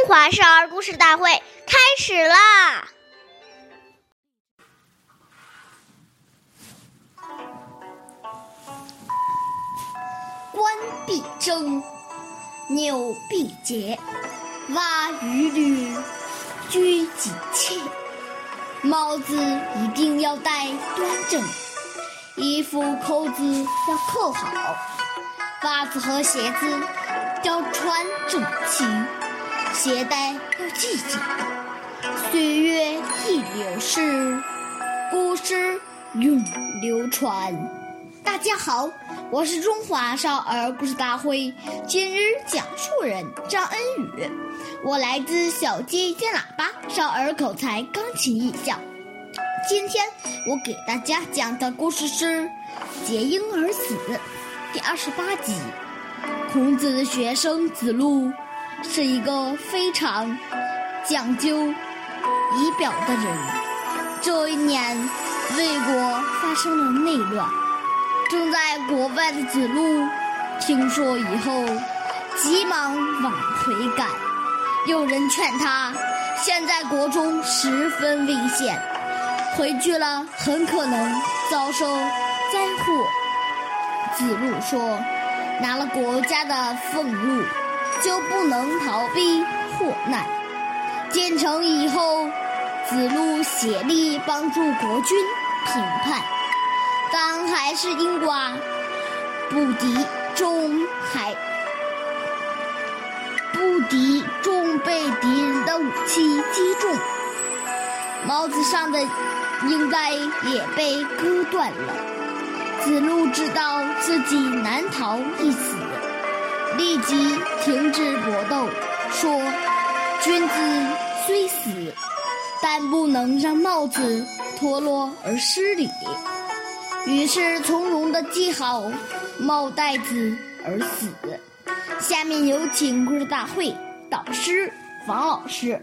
中华少儿故事大会开始啦！冠必争，纽必节，娃与驴俱己切。帽子一定要戴端正，衣服扣子要扣好，袜子和鞋子要穿整齐，携带要系紧。岁月易流逝，故事永流传。大家好，我是中华少儿故事大会今日讲述人张恩宇，我来自小鸡尖喇叭少儿口才钢琴艺校。今天我给大家讲的故事是《结婴而死》第二十八集。孔子的学生子路是一个非常讲究仪表的人。这一年，魏国发生了内乱。正在国外的子路听说以后，急忙往回赶。有人劝他，现在国中十分危险，回去了很可能遭受灾祸。子路说：“拿了国家的俸禄，就不能逃避祸难。”建成以后，子路协力帮助国君平叛。但还是因寡不敌众，还不敌众，被敌人的武器击中，帽子上的缨带也被割断了。子路知道自己难逃一死，立即停止搏斗，说：“君子虽死，但不能让帽子脱落而失礼。”于是从容的系好帽带子而死。下面有请故事大会导师王老师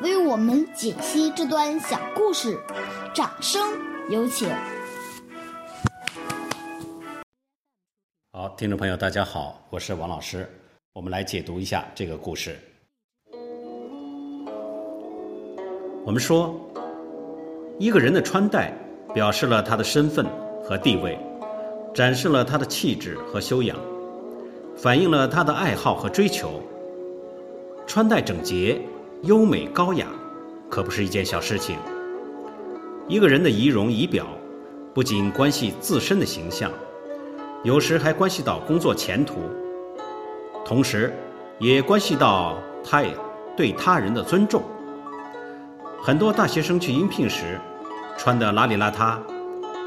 为我们解析这段小故事，掌声有请。好，听众朋友，大家好，我是王老师，我们来解读一下这个故事。我们说，一个人的穿戴。表示了他的身份和地位，展示了他的气质和修养，反映了他的爱好和追求。穿戴整洁、优美高雅，可不是一件小事情。一个人的仪容仪表，不仅关系自身的形象，有时还关系到工作前途，同时，也关系到他也对他人的尊重。很多大学生去应聘时。穿得邋里邋遢，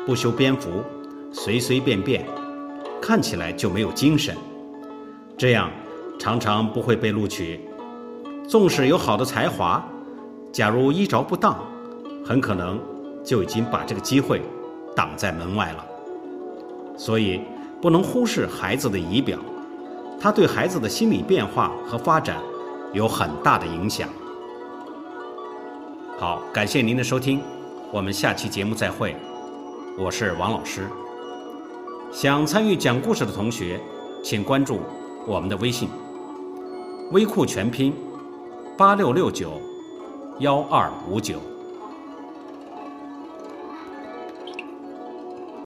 不修边幅，随随便便，看起来就没有精神，这样常常不会被录取。纵使有好的才华，假如衣着不当，很可能就已经把这个机会挡在门外了。所以不能忽视孩子的仪表，他对孩子的心理变化和发展有很大的影响。好，感谢您的收听。我们下期节目再会，我是王老师。想参与讲故事的同学，请关注我们的微信“微库全拼八六六九幺二五九”。